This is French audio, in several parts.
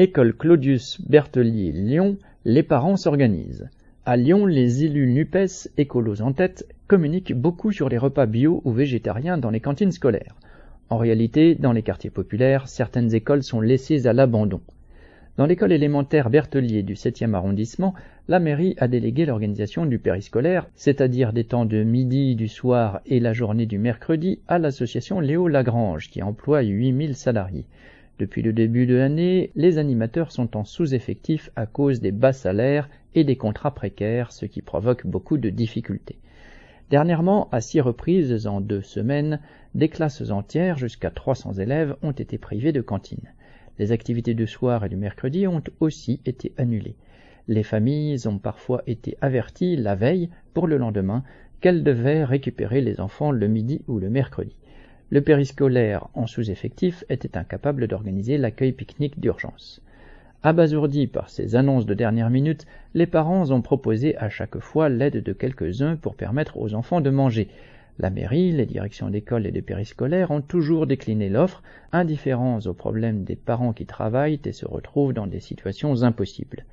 École Claudius Berthelier Lyon, les parents s'organisent. À Lyon, les élus NUPES, écolos en tête, communiquent beaucoup sur les repas bio ou végétariens dans les cantines scolaires. En réalité, dans les quartiers populaires, certaines écoles sont laissées à l'abandon. Dans l'école élémentaire Berthelier du 7e arrondissement, la mairie a délégué l'organisation du périscolaire, c'est-à-dire des temps de midi, du soir et la journée du mercredi, à l'association Léo Lagrange, qui emploie 8000 salariés. Depuis le début de l'année, les animateurs sont en sous-effectif à cause des bas salaires et des contrats précaires, ce qui provoque beaucoup de difficultés. Dernièrement, à six reprises en deux semaines, des classes entières, jusqu'à 300 élèves, ont été privées de cantine. Les activités du soir et du mercredi ont aussi été annulées. Les familles ont parfois été averties la veille, pour le lendemain, qu'elles devaient récupérer les enfants le midi ou le mercredi. Le périscolaire, en sous-effectif, était incapable d'organiser l'accueil pique-nique d'urgence. Abasourdis par ces annonces de dernière minute, les parents ont proposé à chaque fois l'aide de quelques-uns pour permettre aux enfants de manger. La mairie, les directions d'école et de périscolaire ont toujours décliné l'offre, indifférents aux problèmes des parents qui travaillent et se retrouvent dans des situations impossibles.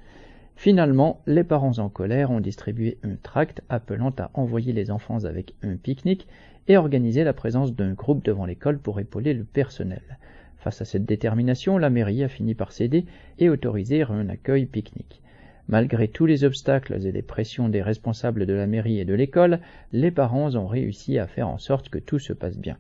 Finalement, les parents en colère ont distribué un tract appelant à envoyer les enfants avec un pique-nique et organiser la présence d'un groupe devant l'école pour épauler le personnel. Face à cette détermination, la mairie a fini par céder et autoriser un accueil pique-nique. Malgré tous les obstacles et les pressions des responsables de la mairie et de l'école, les parents ont réussi à faire en sorte que tout se passe bien.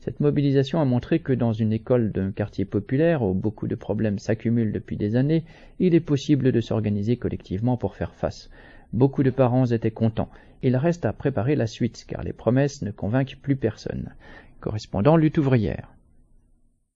Cette mobilisation a montré que dans une école d'un quartier populaire où beaucoup de problèmes s'accumulent depuis des années, il est possible de s'organiser collectivement pour faire face. Beaucoup de parents étaient contents. Il reste à préparer la suite car les promesses ne convainquent plus personne. Correspondant lutte ouvrière.